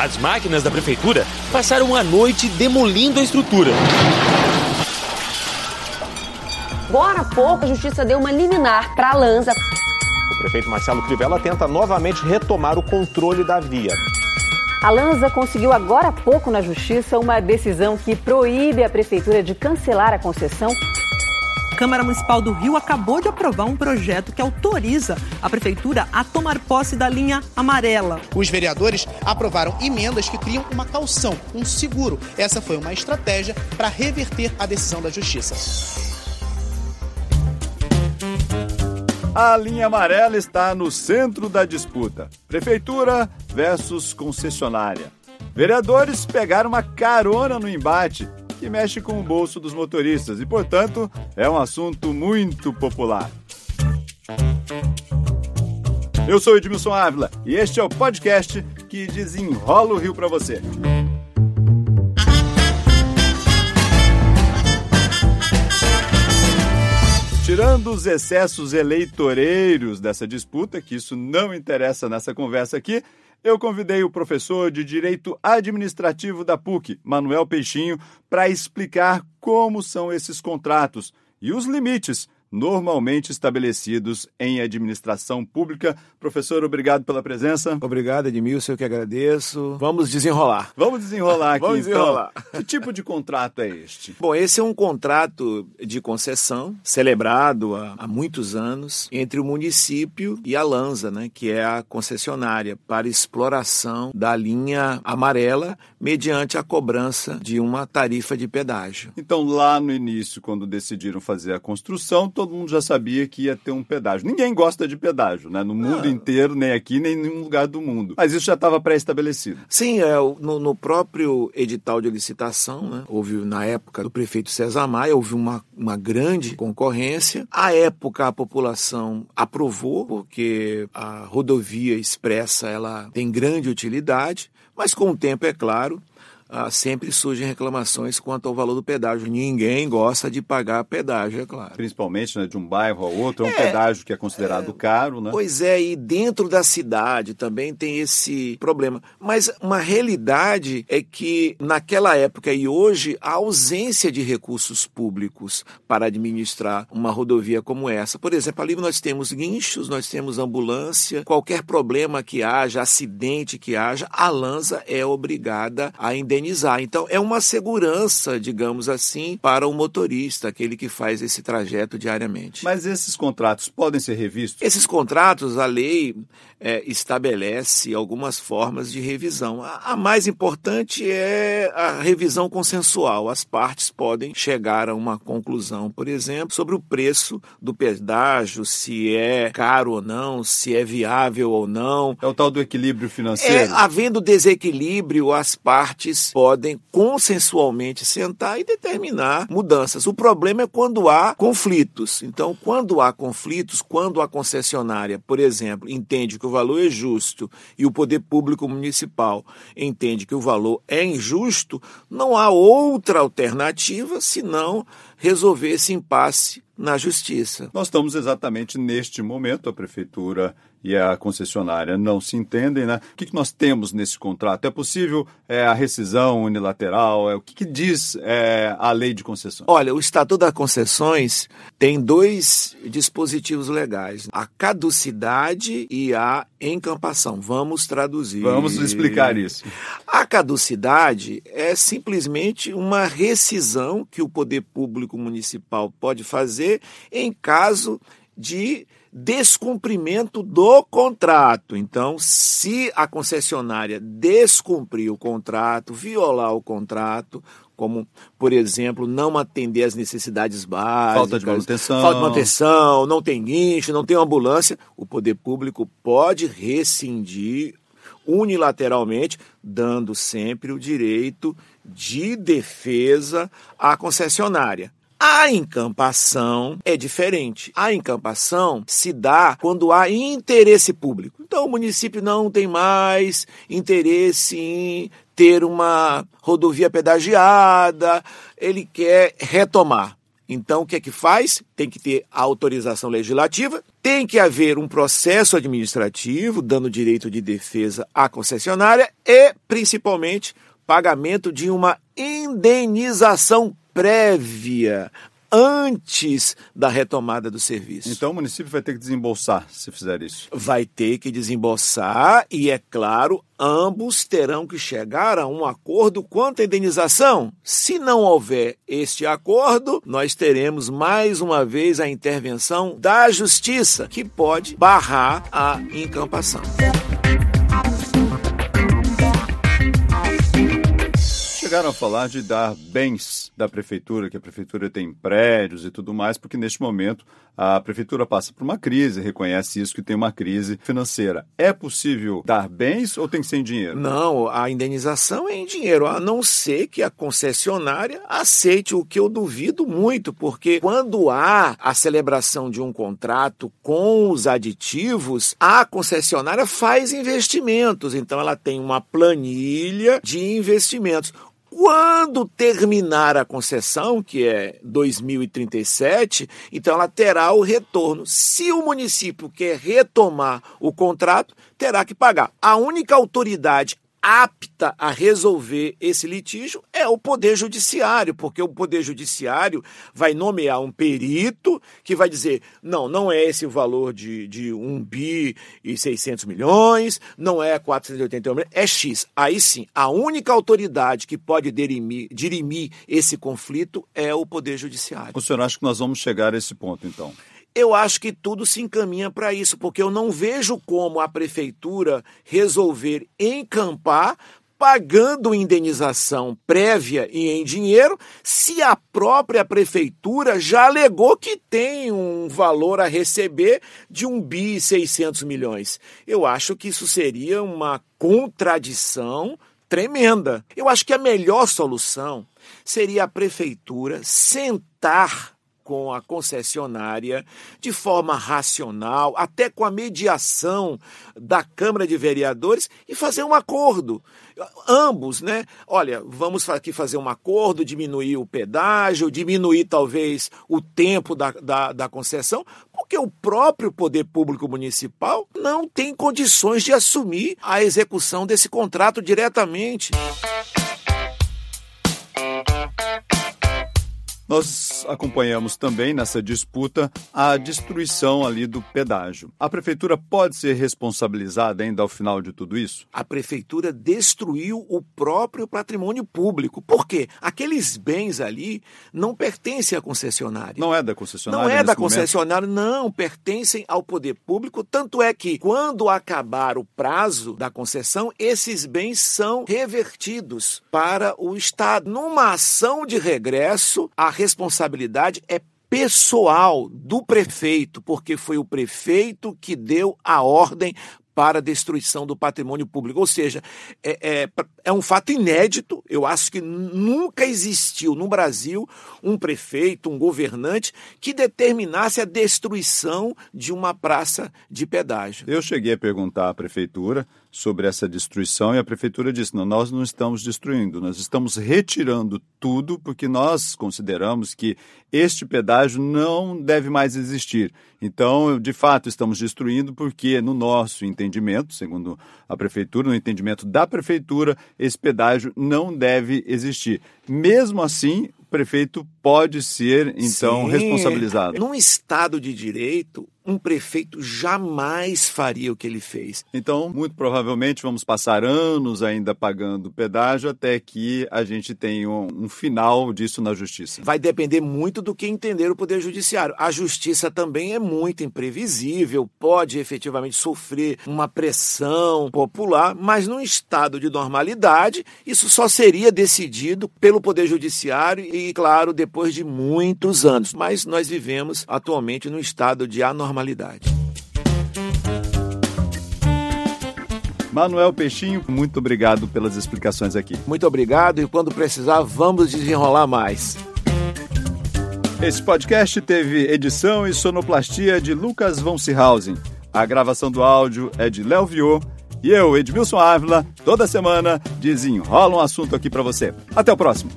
As máquinas da prefeitura passaram a noite demolindo a estrutura. Agora há pouco, a justiça deu uma liminar para a Lanza. O prefeito Marcelo Crivella tenta novamente retomar o controle da via. A Lanza conseguiu agora há pouco na justiça uma decisão que proíbe a prefeitura de cancelar a concessão Câmara Municipal do Rio acabou de aprovar um projeto que autoriza a prefeitura a tomar posse da linha amarela. Os vereadores aprovaram emendas que criam uma calção, um seguro. Essa foi uma estratégia para reverter a decisão da justiça. A linha amarela está no centro da disputa. Prefeitura versus concessionária. Vereadores pegaram uma carona no embate que mexe com o bolso dos motoristas e, portanto, é um assunto muito popular. Eu sou Edmilson Ávila e este é o podcast que desenrola o Rio para você. Tirando os excessos eleitoreiros dessa disputa, que isso não interessa nessa conversa aqui, eu convidei o professor de Direito Administrativo da PUC, Manuel Peixinho, para explicar como são esses contratos e os limites normalmente estabelecidos em administração pública. Professor, obrigado pela presença. Obrigado, Edmilson, eu que agradeço. Vamos desenrolar. Vamos desenrolar aqui, Vamos desenrolar. Então. Que tipo de contrato é este? Bom, esse é um contrato de concessão celebrado há, há muitos anos entre o município e a Lanza, né, que é a concessionária para exploração da linha amarela mediante a cobrança de uma tarifa de pedágio. Então, lá no início, quando decidiram fazer a construção, todo mundo já sabia que ia ter um pedágio. Ninguém gosta de pedágio, né? No mundo ah. inteiro, nem aqui, nem em nenhum lugar do mundo. Mas isso já estava pré-estabelecido. Sim, é, no, no, próprio edital de licitação, né? houve, na época do prefeito César Maia, houve uma, uma grande concorrência. À época, a população aprovou, porque a rodovia expressa ela tem grande utilidade, mas com o tempo, é claro, ah, sempre surgem reclamações quanto ao valor do pedágio. Ninguém gosta de pagar pedágio, é claro. Principalmente né, de um bairro ao outro, é um é, pedágio que é considerado é, caro, né? Pois é, e dentro da cidade também tem esse problema. Mas uma realidade é que naquela época e hoje a ausência de recursos públicos para administrar uma rodovia como essa. Por exemplo, ali nós temos guinchos, nós temos ambulância, qualquer problema que haja, acidente que haja, a Lanza é obrigada a indenizar indenizar. Então, é uma segurança, digamos assim, para o motorista, aquele que faz esse trajeto diariamente. Mas esses contratos podem ser revistos? Esses contratos, a lei é, estabelece algumas formas de revisão. A, a mais importante é a revisão consensual. As partes podem chegar a uma conclusão, por exemplo, sobre o preço do pedágio, se é caro ou não, se é viável ou não. É o tal do equilíbrio financeiro? É, havendo desequilíbrio, as partes podem consensualmente sentar e determinar mudanças. O problema é quando há conflitos. Então, quando há conflitos, quando a concessionária, por exemplo, entende que o valor é justo e o poder público municipal entende que o valor é injusto, não há outra alternativa senão resolver esse impasse na justiça. Nós estamos exatamente neste momento, a prefeitura e a concessionária não se entendem, né? O que, que nós temos nesse contrato? É possível é, a rescisão unilateral? É, o que, que diz é, a lei de concessões? Olha, o Estatuto das Concessões tem dois dispositivos legais: a caducidade e a encampação. Vamos traduzir. Vamos explicar isso. A caducidade é simplesmente uma rescisão que o poder público municipal pode fazer em caso de descumprimento do contrato. Então, se a concessionária descumprir o contrato, violar o contrato, como, por exemplo, não atender às necessidades básicas, falta de manutenção, falta de manutenção não tem guincho, não tem ambulância, o poder público pode rescindir unilateralmente, dando sempre o direito de defesa à concessionária. A encampação é diferente. A encampação se dá quando há interesse público. Então, o município não tem mais interesse em ter uma rodovia pedagiada, ele quer retomar. Então, o que é que faz? Tem que ter a autorização legislativa, tem que haver um processo administrativo dando direito de defesa à concessionária e, principalmente, pagamento de uma indenização prévia antes da retomada do serviço. Então o município vai ter que desembolsar se fizer isso. Vai ter que desembolsar e, é claro, ambos terão que chegar a um acordo quanto à indenização. Se não houver este acordo, nós teremos mais uma vez a intervenção da justiça, que pode barrar a encampação. Chegaram a falar de dar bens da prefeitura, que a prefeitura tem prédios e tudo mais, porque neste momento a prefeitura passa por uma crise, reconhece isso que tem uma crise financeira. É possível dar bens ou tem que ser em dinheiro? Não, a indenização é em dinheiro, a não ser que a concessionária aceite, o que eu duvido muito, porque quando há a celebração de um contrato com os aditivos, a concessionária faz investimentos, então ela tem uma planilha de investimentos. Quando terminar a concessão, que é 2037, então ela terá o retorno. Se o município quer retomar o contrato, terá que pagar. A única autoridade apta a resolver esse litígio é o Poder Judiciário, porque o Poder Judiciário vai nomear um perito que vai dizer: não, não é esse o valor de, de 1 bi e 600 milhões, não é 481 milhões, é X. Aí sim, a única autoridade que pode dirimir, dirimir esse conflito é o Poder Judiciário. O senhor acha que nós vamos chegar a esse ponto, então? Eu acho que tudo se encaminha para isso, porque eu não vejo como a prefeitura resolver encampar pagando indenização prévia e em dinheiro, se a própria prefeitura já alegou que tem um valor a receber de um bi 600 milhões. Eu acho que isso seria uma contradição tremenda. Eu acho que a melhor solução seria a prefeitura sentar com a concessionária de forma racional, até com a mediação da Câmara de Vereadores e fazer um acordo. Ambos, né? Olha, vamos aqui fazer um acordo, diminuir o pedágio, diminuir talvez o tempo da, da, da concessão, porque o próprio poder público municipal não tem condições de assumir a execução desse contrato diretamente. Nós acompanhamos também nessa disputa a destruição ali do pedágio. A prefeitura pode ser responsabilizada ainda ao final de tudo isso? A prefeitura destruiu o próprio patrimônio público. Por quê? Aqueles bens ali não pertencem à concessionária. Não é da concessionária? Não é da concessionária, momento? não. Pertencem ao poder público. Tanto é que, quando acabar o prazo da concessão, esses bens são revertidos para o Estado. Numa ação de regresso, a responsabilidade é pessoal do prefeito, porque foi o prefeito que deu a ordem para a destruição do patrimônio público. Ou seja, é, é, é, um fato inédito. Eu acho que nunca existiu no Brasil um prefeito, um governante, que determinasse a destruição de uma praça de pedágio. Eu cheguei a perguntar à prefeitura sobre essa destruição e a prefeitura disse: não, nós não estamos destruindo, nós estamos retirando tudo porque nós consideramos que este pedágio não deve mais existir. Então, de fato, estamos destruindo porque, no nosso entendimento, segundo a prefeitura, no entendimento da prefeitura, esse pedágio não deve existir. Mesmo assim, o prefeito pode ser, então, Sim, responsabilizado. Num Estado de Direito, um prefeito jamais faria o que ele fez. Então, muito provavelmente vamos passar anos ainda pagando pedágio até que a gente tenha um, um, final disso na justiça. Vai depender muito do que entender o Poder Judiciário. A justiça também é muito imprevisível, pode efetivamente sofrer uma pressão popular, mas num estado de normalidade, isso só seria decidido pelo Poder Judiciário e, claro, depois de muitos anos. Mas nós vivemos atualmente num estado de anormalidade normalidade. Manuel Peixinho, muito obrigado pelas explicações aqui. Muito obrigado e quando precisar, vamos desenrolar mais. Esse podcast teve edição e sonoplastia de Lucas von Seehausen. A gravação do áudio é de Léo Viô e eu, Edmilson Ávila, toda semana desenrola um assunto aqui para você. Até o próximo.